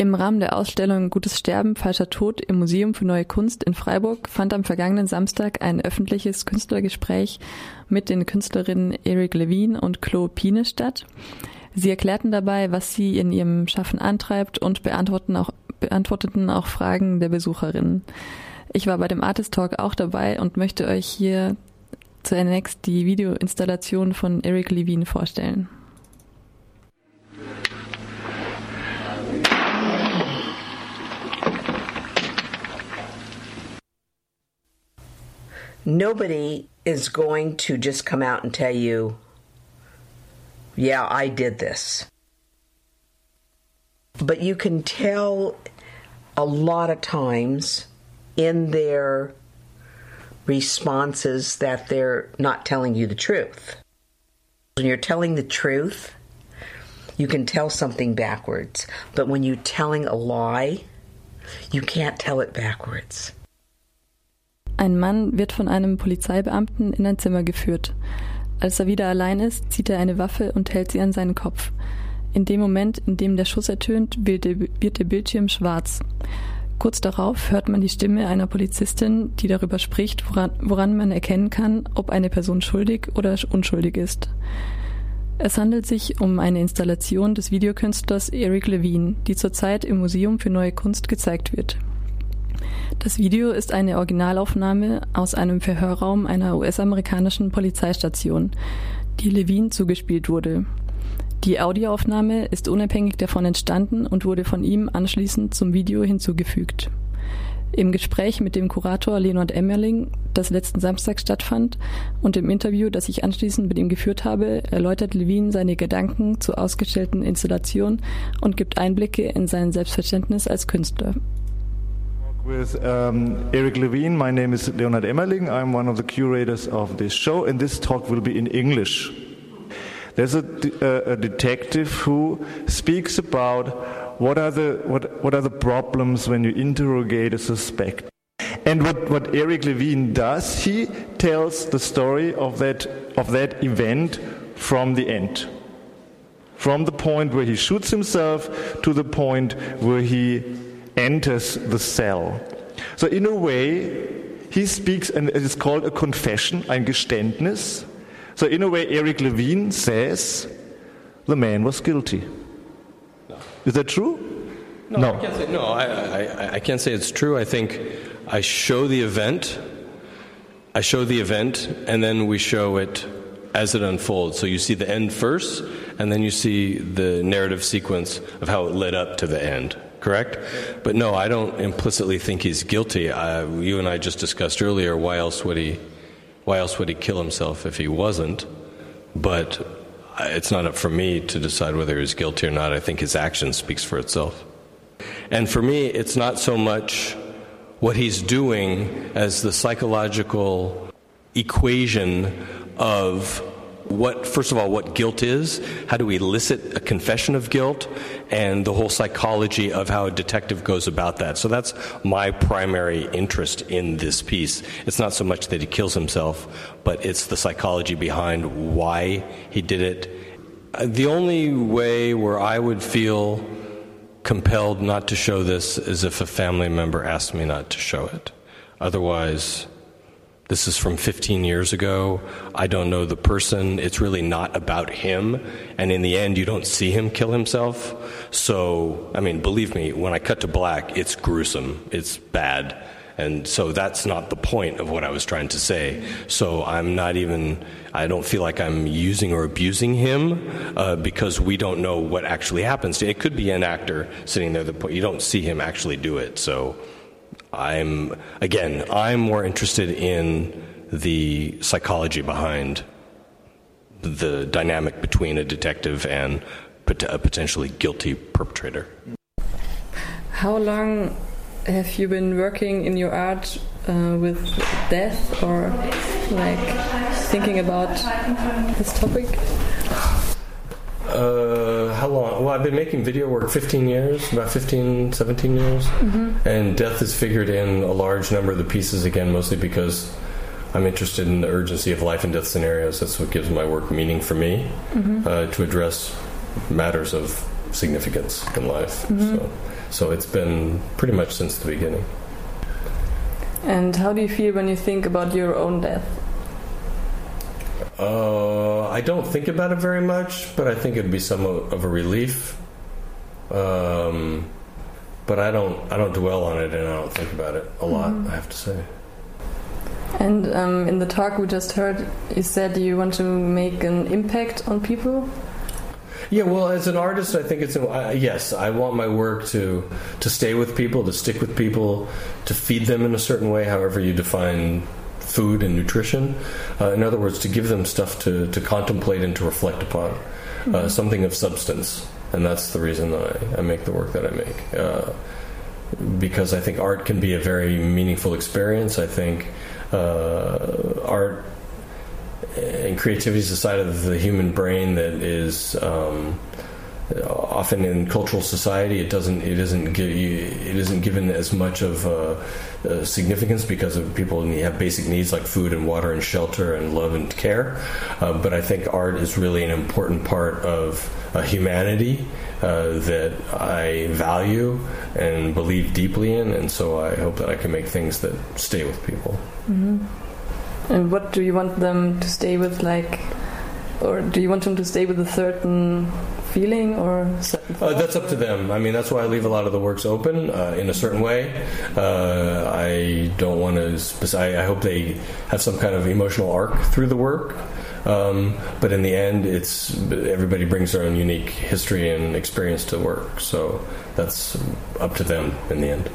Im Rahmen der Ausstellung Gutes Sterben, falscher Tod im Museum für Neue Kunst in Freiburg fand am vergangenen Samstag ein öffentliches Künstlergespräch mit den Künstlerinnen Eric Levine und Chloe Pine statt. Sie erklärten dabei, was sie in ihrem Schaffen antreibt und beantworteten auch, beantworteten auch Fragen der Besucherinnen. Ich war bei dem Artist Talk auch dabei und möchte euch hier zunächst die Videoinstallation von Eric Levine vorstellen. Nobody is going to just come out and tell you, yeah, I did this. But you can tell a lot of times in their responses that they're not telling you the truth. When you're telling the truth, you can tell something backwards. But when you're telling a lie, you can't tell it backwards. Ein Mann wird von einem Polizeibeamten in ein Zimmer geführt. Als er wieder allein ist, zieht er eine Waffe und hält sie an seinen Kopf. In dem Moment, in dem der Schuss ertönt, wird der Bildschirm schwarz. Kurz darauf hört man die Stimme einer Polizistin, die darüber spricht, woran, woran man erkennen kann, ob eine Person schuldig oder unschuldig ist. Es handelt sich um eine Installation des Videokünstlers Eric Levine, die zurzeit im Museum für Neue Kunst gezeigt wird. Das Video ist eine Originalaufnahme aus einem Verhörraum einer US-amerikanischen Polizeistation, die Levine zugespielt wurde. Die Audioaufnahme ist unabhängig davon entstanden und wurde von ihm anschließend zum Video hinzugefügt. Im Gespräch mit dem Kurator Leonard Emmerling, das letzten Samstag stattfand, und im Interview, das ich anschließend mit ihm geführt habe, erläutert Levine seine Gedanken zur ausgestellten Installation und gibt Einblicke in sein Selbstverständnis als Künstler. With um, Erik Levine, my name is Leonard Emmerling. I'm one of the curators of this show, and this talk will be in English. There's a, a, a detective who speaks about what are the what, what are the problems when you interrogate a suspect. And what, what Erik Levine does, he tells the story of that of that event from the end. From the point where he shoots himself to the point where he enters the cell. So, in a way, he speaks, and it is called a confession, ein Geständnis. So, in a way, Erik Levine says the man was guilty. No. Is that true? No, no. I can't say, no I, I, I can't say it's true. I think I show the event, I show the event, and then we show it as it unfolds. So you see the end first, and then you see the narrative sequence of how it led up to the end correct? But no, I don't implicitly think he's guilty. Uh, you and I just discussed earlier. Why else would he? Why else would he kill himself if he wasn't? But it's not up for me to decide whether he's guilty or not. I think his action speaks for itself. And for me, it's not so much what he's doing as the psychological equation of what, first of all, what guilt is, how do we elicit a confession of guilt, and the whole psychology of how a detective goes about that. So that's my primary interest in this piece. It's not so much that he kills himself, but it's the psychology behind why he did it. Uh, the only way where I would feel compelled not to show this is if a family member asked me not to show it. Otherwise, this is from 15 years ago. I don't know the person. It's really not about him. And in the end, you don't see him kill himself. So, I mean, believe me, when I cut to black, it's gruesome. It's bad. And so that's not the point of what I was trying to say. So I'm not even, I don't feel like I'm using or abusing him uh, because we don't know what actually happens. It could be an actor sitting there, that you don't see him actually do it. So I'm, again, I'm more interested in the psychology behind the dynamic between a detective and a potentially guilty perpetrator. How long have you been working in your art uh, with death or like thinking about this topic? Uh, how long? Well, I've been making video work 15 years, about 15, 17 years. Mm-hmm. And death is figured in a large number of the pieces, again, mostly because I'm interested in the urgency of life and death scenarios. That's what gives my work meaning for me, mm-hmm. uh, to address matters of significance in life. So, so it's been pretty much since the beginning. And how do you feel when you think about your own death? Uh, I don't think about it very much, but I think it'd be somewhat of a relief. Um, but I don't I don't dwell on it and I don't think about it a lot. I have to say. And um, in the talk we just heard, you said you want to make an impact on people. Yeah, well, as an artist, I think it's uh, yes. I want my work to to stay with people, to stick with people, to feed them in a certain way, however you define food and nutrition. Uh, in other words, to give them stuff to, to contemplate and to reflect upon, uh, something of substance. And that's the reason that I, I make the work that I make. Uh, because I think art can be a very meaningful experience. I think uh, art and creativity is a side of the human brain that is um, often in cultural society it doesn't it isn't it isn't given as much of uh, uh, significance because of people have basic needs like food and water and shelter and love and care. Uh, but I think art is really an important part of humanity uh, that I value and believe deeply in, and so I hope that I can make things that stay with people. And what do you want them to stay with, like, or do you want them to stay with a certain feeling or Uh, that's up to them. I mean, that's why I leave a lot of the works open uh, in a certain way. Uh, I don't want to. I, I hope they have some kind of emotional arc through the work. Um, but in the end, it's everybody brings their own unique history and experience to work. So that's up to them in the end.